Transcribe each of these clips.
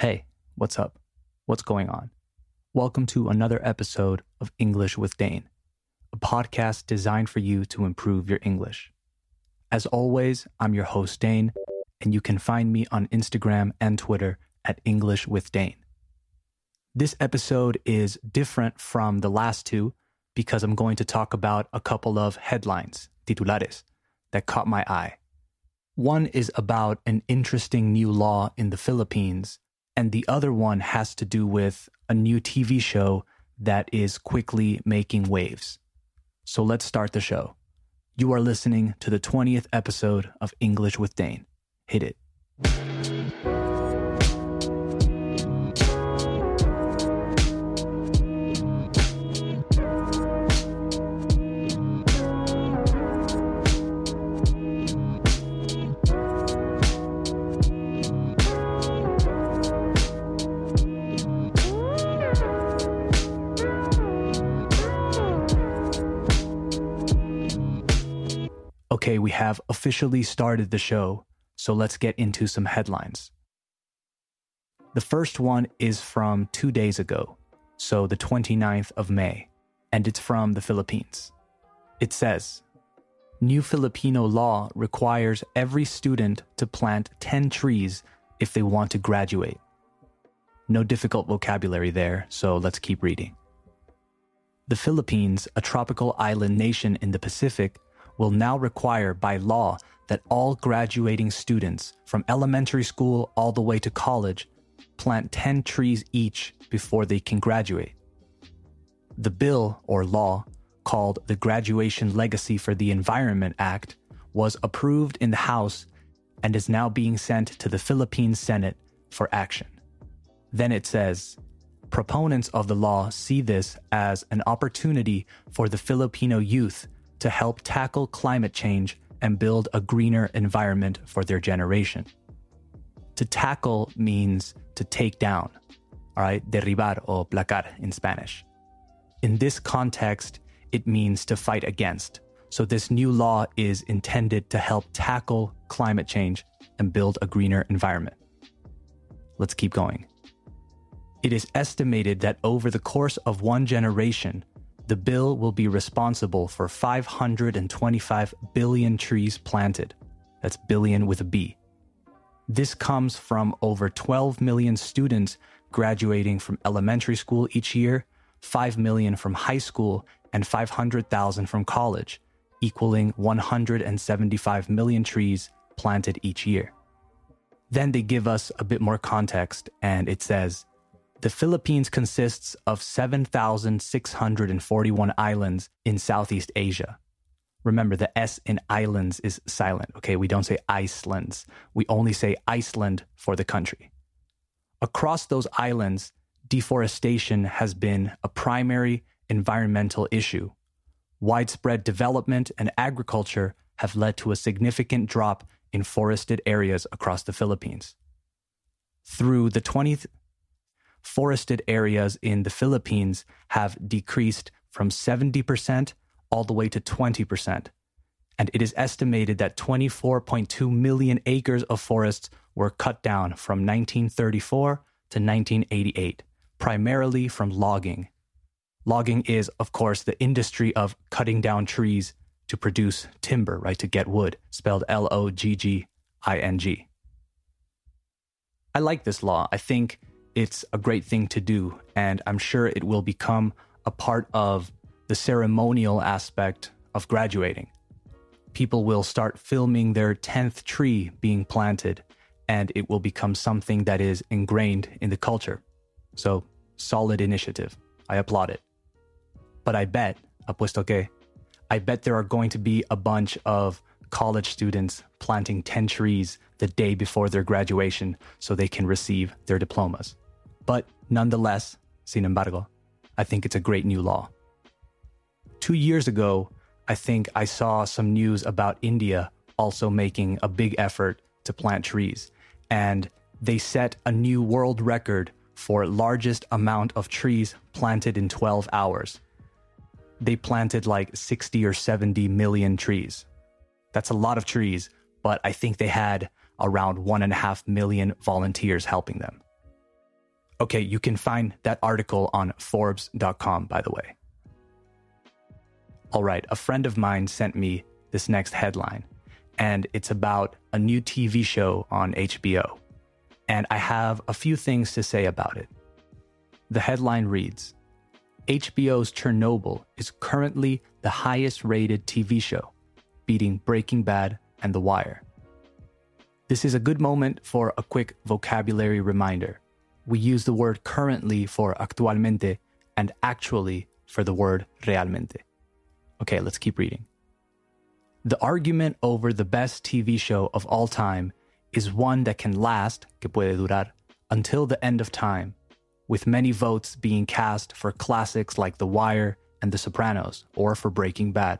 Hey, what's up? What's going on? Welcome to another episode of English with Dane, a podcast designed for you to improve your English. As always, I'm your host, Dane, and you can find me on Instagram and Twitter at English with Dane. This episode is different from the last two because I'm going to talk about a couple of headlines, titulares, that caught my eye. One is about an interesting new law in the Philippines, and the other one has to do with a new TV show that is quickly making waves. So let's start the show. You are listening to the 20th episode of English with Dane. Hit it. Okay, we have officially started the show, so let's get into some headlines. The first one is from two days ago, so the 29th of May, and it's from the Philippines. It says New Filipino law requires every student to plant 10 trees if they want to graduate. No difficult vocabulary there, so let's keep reading. The Philippines, a tropical island nation in the Pacific, will now require by law that all graduating students from elementary school all the way to college plant 10 trees each before they can graduate. The bill or law, called the Graduation Legacy for the Environment Act, was approved in the House and is now being sent to the Philippine Senate for action. Then it says, Proponents of the law see this as an opportunity for the Filipino youth to help tackle climate change and build a greener environment for their generation. To tackle means to take down, all right, derribar or placar in Spanish. In this context, it means to fight against. So this new law is intended to help tackle climate change and build a greener environment. Let's keep going. It is estimated that over the course of one generation, the bill will be responsible for 525 billion trees planted. That's billion with a B. This comes from over 12 million students graduating from elementary school each year, 5 million from high school, and 500,000 from college, equaling 175 million trees planted each year. Then they give us a bit more context, and it says the Philippines consists of 7,641 islands in Southeast Asia. Remember, the S in islands is silent, okay? We don't say Icelands. We only say Iceland for the country. Across those islands, deforestation has been a primary environmental issue. Widespread development and agriculture have led to a significant drop in forested areas across the Philippines. Through the 20th forested areas in the Philippines have decreased from 70% all the way to 20%. And it is estimated that 24.2 million acres of forests were cut down from 1934 to 1988, primarily from logging. Logging is, of course, the industry of cutting down trees to produce timber, right? To get wood, spelled L O G G I N G. I like this law. I think it's a great thing to do. And I'm sure it will become a part of the ceremonial aspect of graduating. People will start filming their 10th tree being planted, and it will become something that is ingrained in the culture. So, solid initiative. I applaud it. But I bet, apuesto que, I bet there are going to be a bunch of college students planting 10 trees the day before their graduation so they can receive their diplomas. But nonetheless, sin embargo, I think it's a great new law. Two years ago, I think I saw some news about India also making a big effort to plant trees. And they set a new world record for largest amount of trees planted in 12 hours. They planted like 60 or 70 million trees. That's a lot of trees, but I think they had around one and a half million volunteers helping them. Okay, you can find that article on Forbes.com, by the way. All right, a friend of mine sent me this next headline, and it's about a new TV show on HBO. And I have a few things to say about it. The headline reads HBO's Chernobyl is currently the highest rated TV show, beating Breaking Bad and The Wire. This is a good moment for a quick vocabulary reminder. We use the word currently for actualmente and actually for the word realmente. Okay, let's keep reading. The argument over the best TV show of all time is one that can last, que puede durar, until the end of time, with many votes being cast for classics like The Wire and The Sopranos, or for Breaking Bad.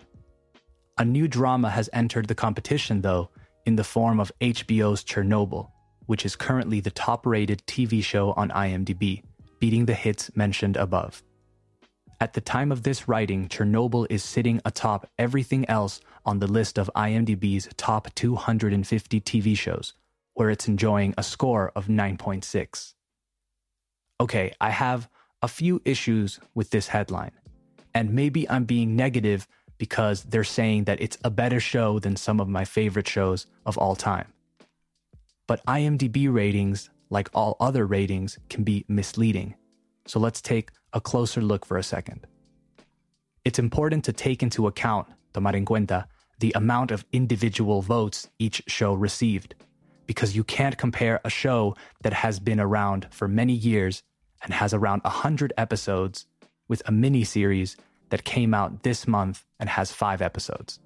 A new drama has entered the competition, though, in the form of HBO's Chernobyl, which is currently the top rated TV show on IMDb, beating the hits mentioned above. At the time of this writing, Chernobyl is sitting atop everything else on the list of IMDb's top 250 TV shows, where it's enjoying a score of 9.6. Okay, I have a few issues with this headline, and maybe I'm being negative because they're saying that it's a better show than some of my favorite shows of all time. But IMDb ratings, like all other ratings, can be misleading. So let's take a closer look for a second. It's important to take into account, tomar en cuenta, the amount of individual votes each show received, because you can't compare a show that has been around for many years and has around 100 episodes with a mini series that came out this month and has five episodes.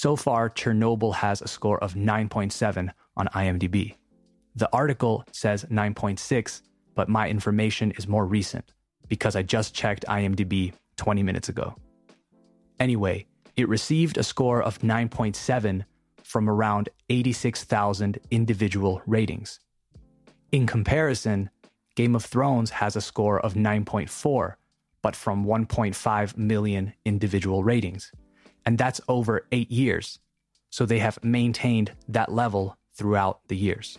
So far, Chernobyl has a score of 9.7 on IMDb. The article says 9.6, but my information is more recent because I just checked IMDb 20 minutes ago. Anyway, it received a score of 9.7 from around 86,000 individual ratings. In comparison, Game of Thrones has a score of 9.4 but from 1.5 million individual ratings. And that's over eight years. So they have maintained that level throughout the years.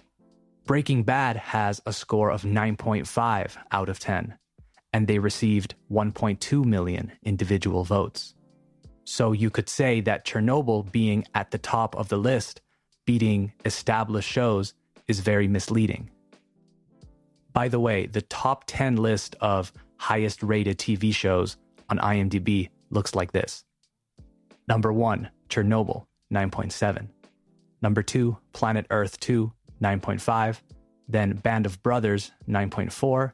Breaking Bad has a score of 9.5 out of 10, and they received 1.2 million individual votes. So you could say that Chernobyl being at the top of the list, beating established shows, is very misleading. By the way, the top 10 list of highest rated TV shows on IMDb looks like this. Number one, Chernobyl, 9.7. Number two, Planet Earth 2, 9.5. Then Band of Brothers, 9.4.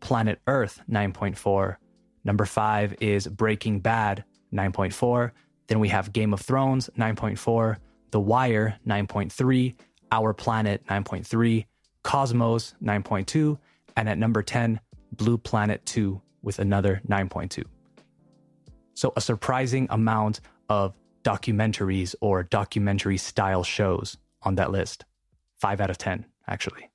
Planet Earth, 9.4. Number five is Breaking Bad, 9.4. Then we have Game of Thrones, 9.4. The Wire, 9.3. Our Planet, 9.3. Cosmos, 9.2. And at number 10, Blue Planet 2 with another 9.2. So, a surprising amount of documentaries or documentary style shows on that list. Five out of 10, actually.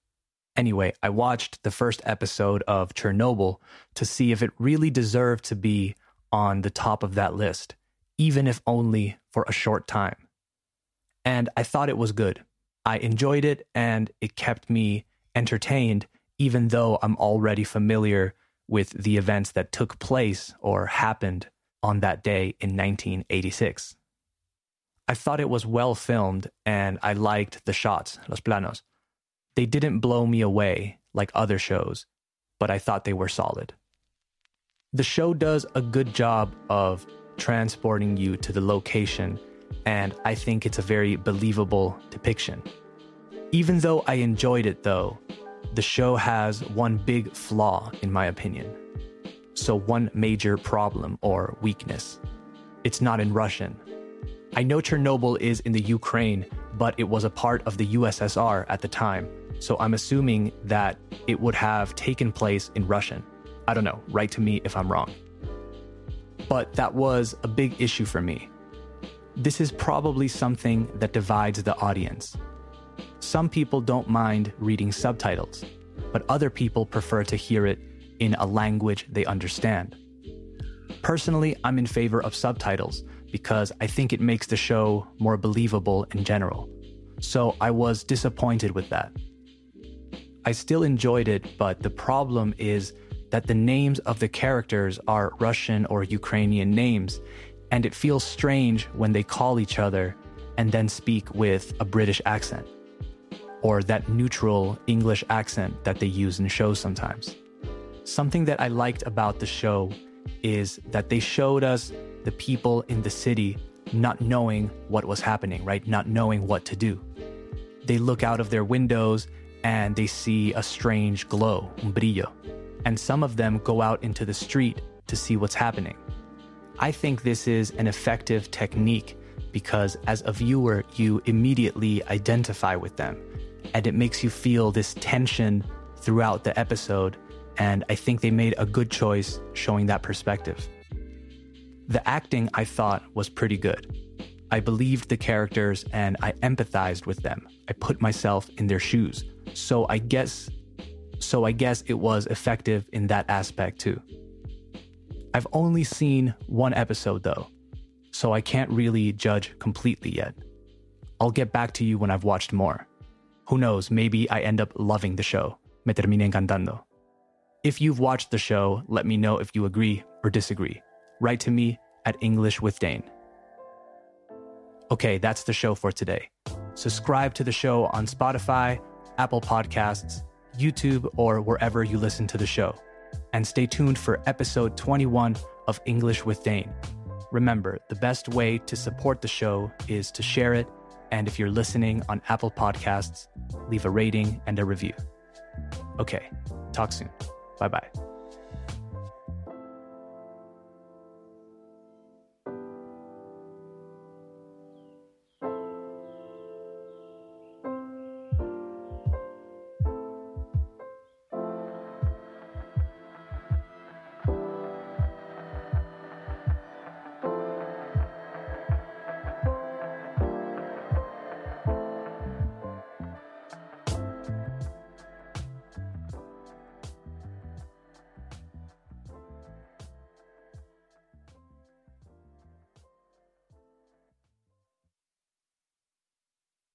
Anyway, I watched the first episode of Chernobyl to see if it really deserved to be on the top of that list, even if only for a short time. And I thought it was good. I enjoyed it and it kept me entertained even though I'm already familiar with the events that took place or happened on that day in 1986. I thought it was well filmed and I liked the shots, los planos. They didn't blow me away like other shows, but I thought they were solid. The show does a good job of transporting you to the location, and I think it's a very believable depiction. Even though I enjoyed it, though, the show has one big flaw, in my opinion. So, one major problem or weakness it's not in Russian. I know Chernobyl is in the Ukraine, but it was a part of the USSR at the time, so I'm assuming that it would have taken place in Russian. I don't know, write to me if I'm wrong. But that was a big issue for me. This is probably something that divides the audience. Some people don't mind reading subtitles, but other people prefer to hear it in a language they understand. Personally, I'm in favor of subtitles because I think it makes the show more believable in general. So I was disappointed with that. I still enjoyed it, but the problem is that the names of the characters are Russian or Ukrainian names, and it feels strange when they call each other and then speak with a British accent or that neutral English accent that they use in shows sometimes. Something that I liked about the show is that they showed us the people in the city not knowing what was happening, right? Not knowing what to do. They look out of their windows and they see a strange glow, un brillo, and some of them go out into the street to see what's happening. I think this is an effective technique because as a viewer, you immediately identify with them and it makes you feel this tension throughout the episode. And I think they made a good choice showing that perspective. The acting I thought was pretty good. I believed the characters and I empathized with them. I put myself in their shoes. So I guess so I guess it was effective in that aspect too. I've only seen one episode though, so I can't really judge completely yet. I'll get back to you when I've watched more. Who knows, maybe I end up loving the show. Me termine encantando. If you've watched the show, let me know if you agree or disagree. Write to me at English with Dane. Okay, that's the show for today. Subscribe to the show on Spotify, Apple Podcasts, YouTube, or wherever you listen to the show. And stay tuned for episode 21 of English with Dane. Remember, the best way to support the show is to share it. And if you're listening on Apple Podcasts, leave a rating and a review. Okay, talk soon. 拜拜。